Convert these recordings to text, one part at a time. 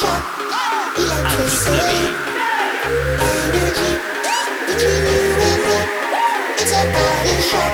Electricity, energy between you and me. It's a body shot.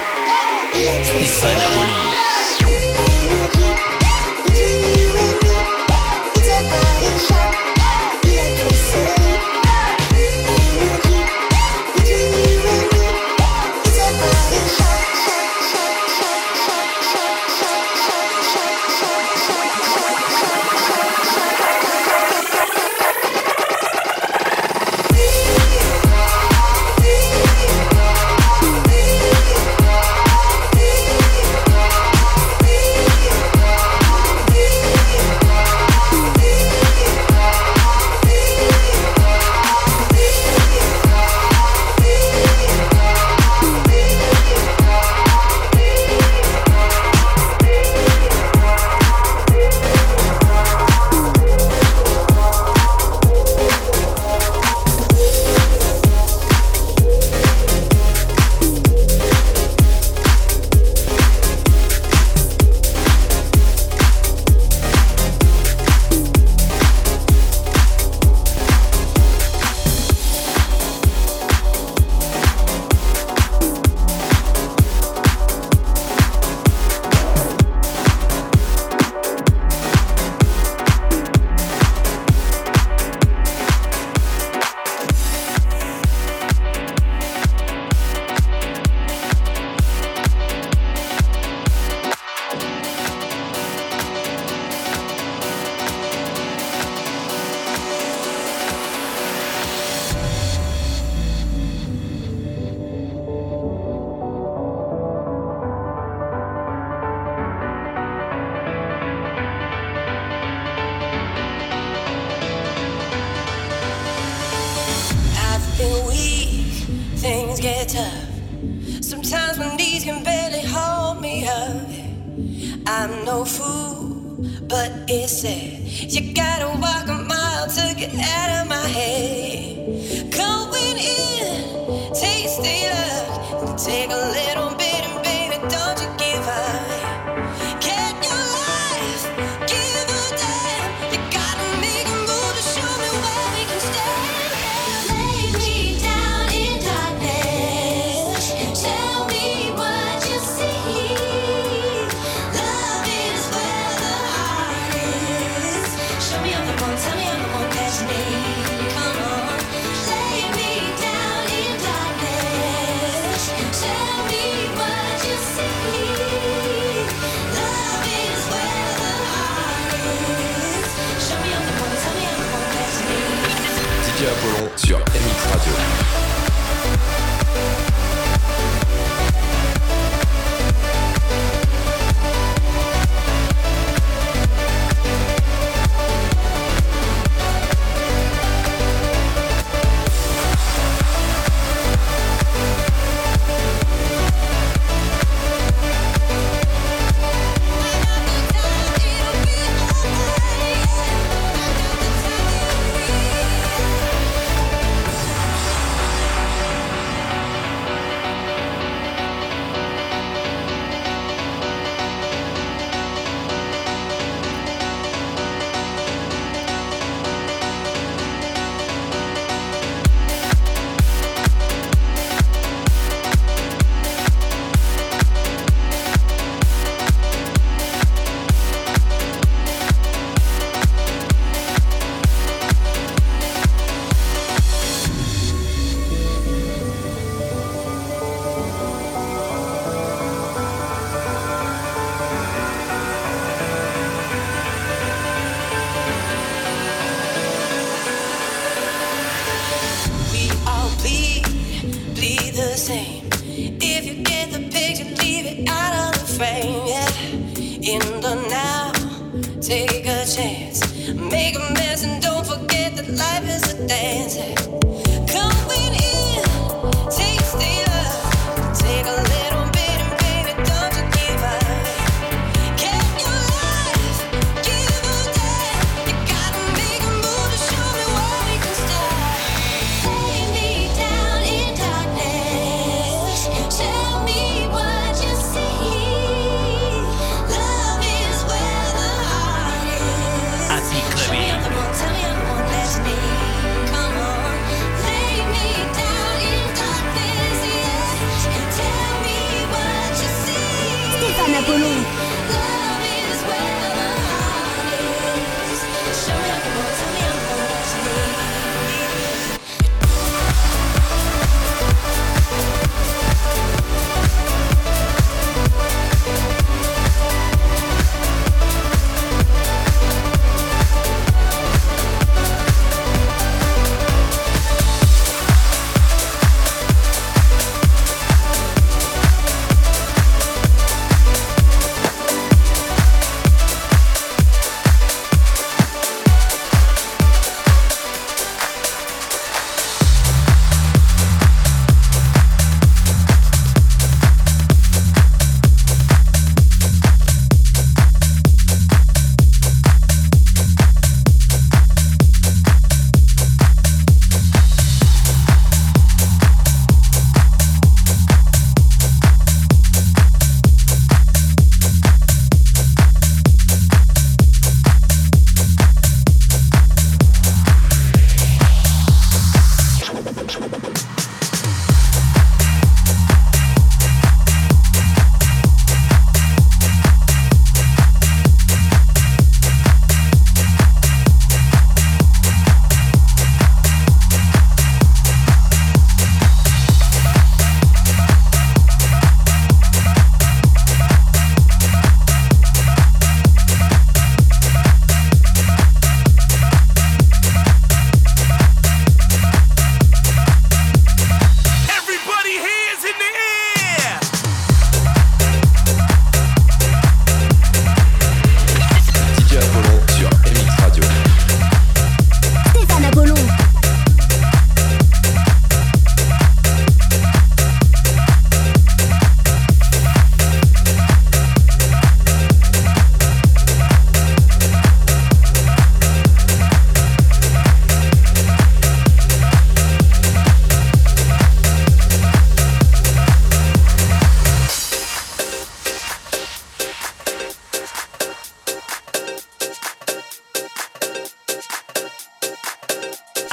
ese. Llegué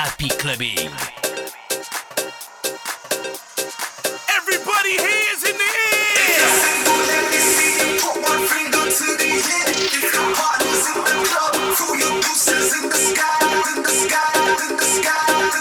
Happy Clubbing. Everybody hands in the air. Partner's in the club, your in the sky, in the sky, in the sky.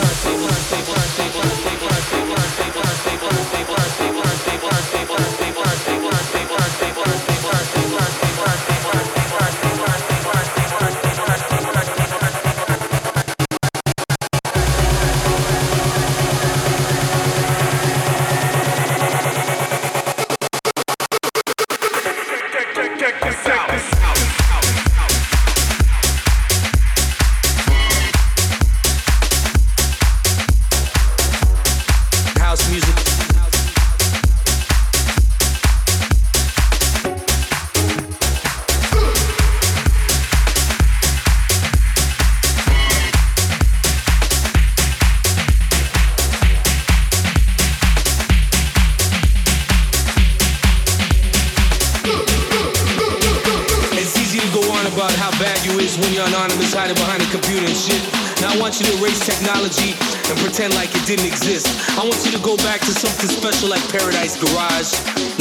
Didn't exist. I want you to go back to something special like Paradise Garage.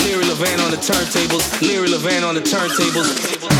Larry Levan on the turntables. Larry Levan on the turntables.